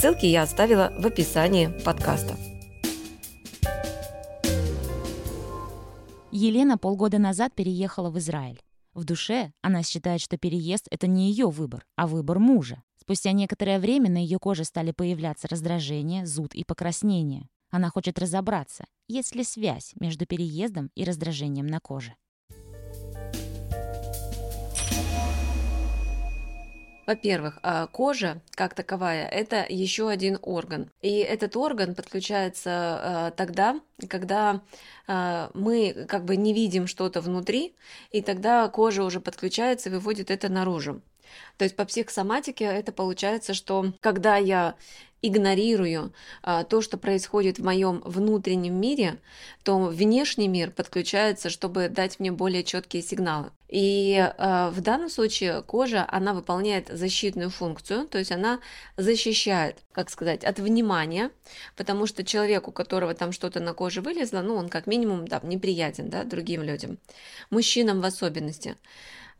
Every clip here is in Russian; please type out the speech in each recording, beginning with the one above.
Ссылки я оставила в описании подкаста. Елена полгода назад переехала в Израиль. В душе она считает, что переезд — это не ее выбор, а выбор мужа. Спустя некоторое время на ее коже стали появляться раздражение, зуд и покраснение. Она хочет разобраться, есть ли связь между переездом и раздражением на коже. Во-первых, а, кожа как таковая – это еще один орган. И этот орган подключается а, тогда, когда а, мы как бы не видим что-то внутри, и тогда кожа уже подключается и выводит это наружу. То есть по психосоматике это получается, что когда я игнорирую а, то, что происходит в моем внутреннем мире, то внешний мир подключается, чтобы дать мне более четкие сигналы. И а, в данном случае кожа, она выполняет защитную функцию, то есть она защищает, как сказать, от внимания, потому что человек, у которого там что-то на коже вылезло, ну, он как минимум там неприятен, да, другим людям, мужчинам в особенности.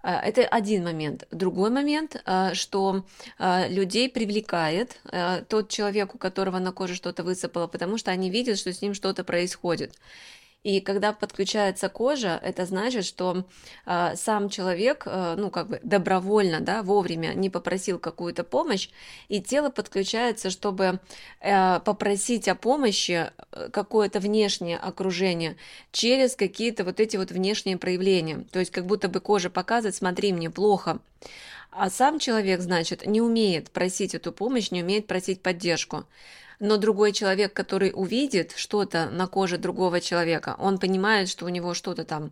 А, это один момент. Другой момент, а, что а, людей привлекает тот человек, у которого на коже что-то высыпало, потому что они видят, что с ним что-то происходит. И когда подключается кожа, это значит, что э, сам человек, э, ну, как бы добровольно, да, вовремя не попросил какую-то помощь, и тело подключается, чтобы э, попросить о помощи какое-то внешнее окружение через какие-то вот эти вот внешние проявления. То есть как будто бы кожа показывает, смотри, мне плохо. А сам человек, значит, не умеет просить эту помощь, не умеет просить поддержку но другой человек, который увидит что-то на коже другого человека, он понимает, что у него что-то там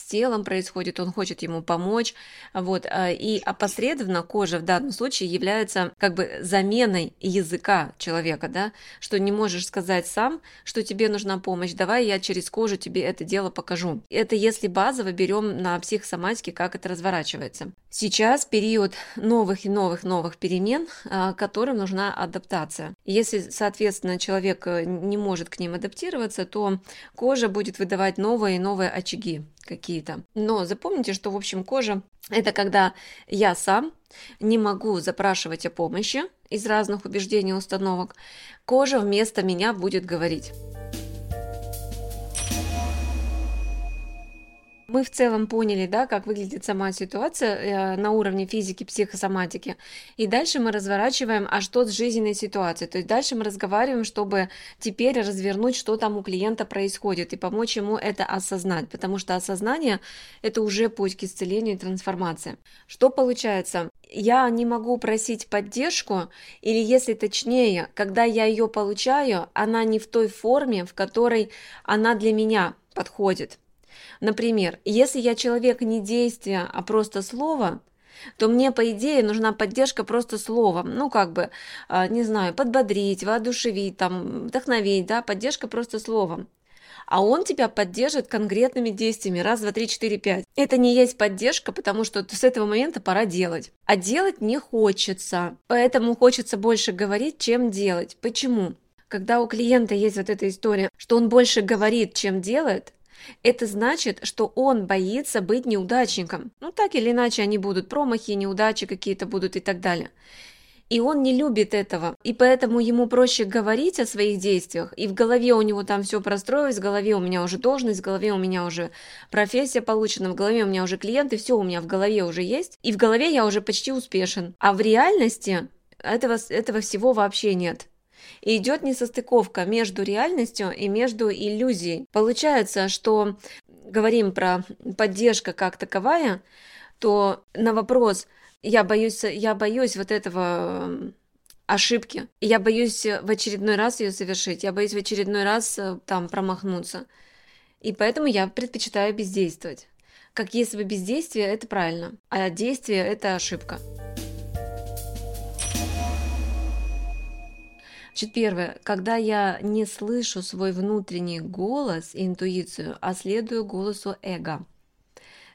с телом происходит, он хочет ему помочь, вот, а, и опосредованно кожа в данном случае является как бы заменой языка человека, да, что не можешь сказать сам, что тебе нужна помощь, давай я через кожу тебе это дело покажу. Это если базово берем на психосоматике, как это разворачивается. Сейчас период новых и новых новых перемен, а, которым нужна адаптация. Если, соответственно, человек э, не может к ним адаптироваться, то кожа будет выдавать новые и новые очаги какие-то. Но запомните, что, в общем, кожа – это когда я сам не могу запрашивать о помощи из разных убеждений и установок, кожа вместо меня будет говорить. Мы в целом поняли, да, как выглядит сама ситуация э, на уровне физики, психосоматики. И дальше мы разворачиваем, а что с жизненной ситуацией. То есть дальше мы разговариваем, чтобы теперь развернуть, что там у клиента происходит, и помочь ему это осознать. Потому что осознание – это уже путь к исцелению и трансформации. Что получается? Я не могу просить поддержку, или если точнее, когда я ее получаю, она не в той форме, в которой она для меня подходит. Например, если я человек не действия, а просто слова, то мне, по идее, нужна поддержка просто словом. Ну, как бы, а, не знаю, подбодрить, воодушевить, там, вдохновить, да, поддержка просто словом. А он тебя поддержит конкретными действиями. Раз, два, три, четыре, пять. Это не есть поддержка, потому что с этого момента пора делать. А делать не хочется. Поэтому хочется больше говорить, чем делать. Почему? Когда у клиента есть вот эта история, что он больше говорит, чем делает, это значит, что он боится быть неудачником. Ну, так или иначе, они будут промахи, неудачи какие-то будут и так далее. И он не любит этого, и поэтому ему проще говорить о своих действиях, и в голове у него там все простроилось, в голове у меня уже должность, в голове у меня уже профессия получена, в голове у меня уже клиенты, все у меня в голове уже есть, и в голове я уже почти успешен. А в реальности этого, этого всего вообще нет. И идет несостыковка между реальностью и между иллюзией. Получается, что говорим про поддержка как таковая, то на вопрос я боюсь, я боюсь вот этого ошибки. Я боюсь в очередной раз ее совершить, я боюсь в очередной раз э, там промахнуться. И поэтому я предпочитаю бездействовать. Как если бы бездействие – это правильно, а действие – это ошибка. Значит, первое, когда я не слышу свой внутренний голос и интуицию, а следую голосу эго.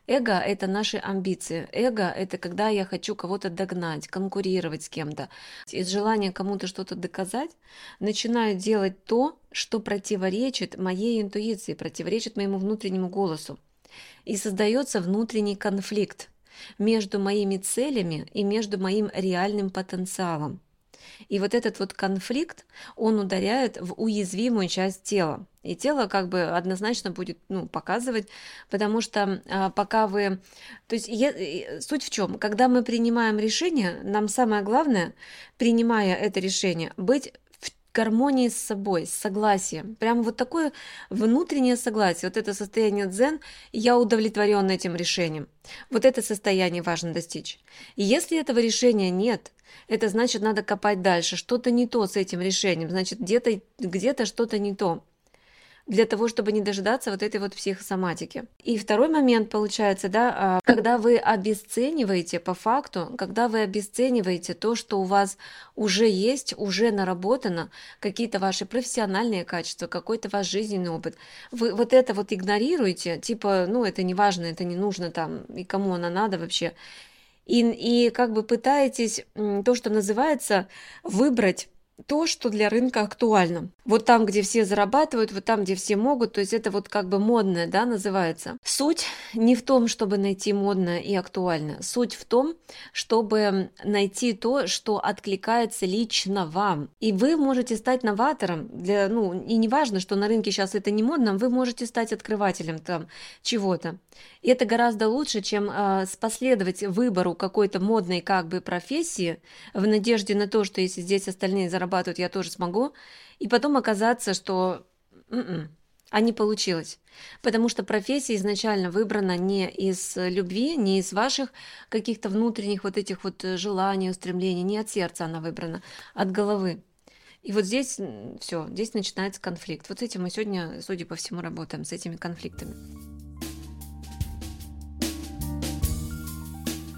Эго – это наши амбиции. Эго – это когда я хочу кого-то догнать, конкурировать с кем-то. Из желания кому-то что-то доказать начинаю делать то, что противоречит моей интуиции, противоречит моему внутреннему голосу. И создается внутренний конфликт между моими целями и между моим реальным потенциалом. И вот этот вот конфликт, он ударяет в уязвимую часть тела. И тело как бы однозначно будет ну, показывать, потому что а, пока вы... То есть я, суть в чем? Когда мы принимаем решение, нам самое главное, принимая это решение, быть гармонии с собой, с согласием. Прямо вот такое внутреннее согласие, вот это состояние дзен, я удовлетворен этим решением. Вот это состояние важно достичь. И если этого решения нет, это значит, надо копать дальше. Что-то не то с этим решением, значит, где-то где, -то, что-то не то для того, чтобы не дожидаться вот этой вот психосоматики. И второй момент получается, да, а, когда вы обесцениваете по факту, когда вы обесцениваете то, что у вас уже есть, уже наработано, какие-то ваши профессиональные качества, какой-то ваш жизненный опыт, вы вот это вот игнорируете, типа, ну, это не важно, это не нужно там, и кому оно надо вообще. И, и как бы пытаетесь то, что называется, выбрать то, что для рынка актуально. Вот там, где все зарабатывают, вот там, где все могут, то есть это вот как бы модное, да, называется. Суть не в том, чтобы найти модное и актуальное. Суть в том, чтобы найти то, что откликается лично вам. И вы можете стать новатором для, ну, и не важно, что на рынке сейчас это не модно, вы можете стать открывателем там чего-то. И это гораздо лучше, чем э, последовать выбору какой-то модной как бы профессии в надежде на то, что если здесь остальные зарабатывают, зарабатывают, я тоже смогу. И потом оказаться, что м-м, а не получилось. Потому что профессия изначально выбрана не из любви, не из ваших каких-то внутренних вот этих вот желаний, устремлений, не от сердца она выбрана, от головы. И вот здесь все, здесь начинается конфликт. Вот с этим мы сегодня, судя по всему, работаем, с этими конфликтами.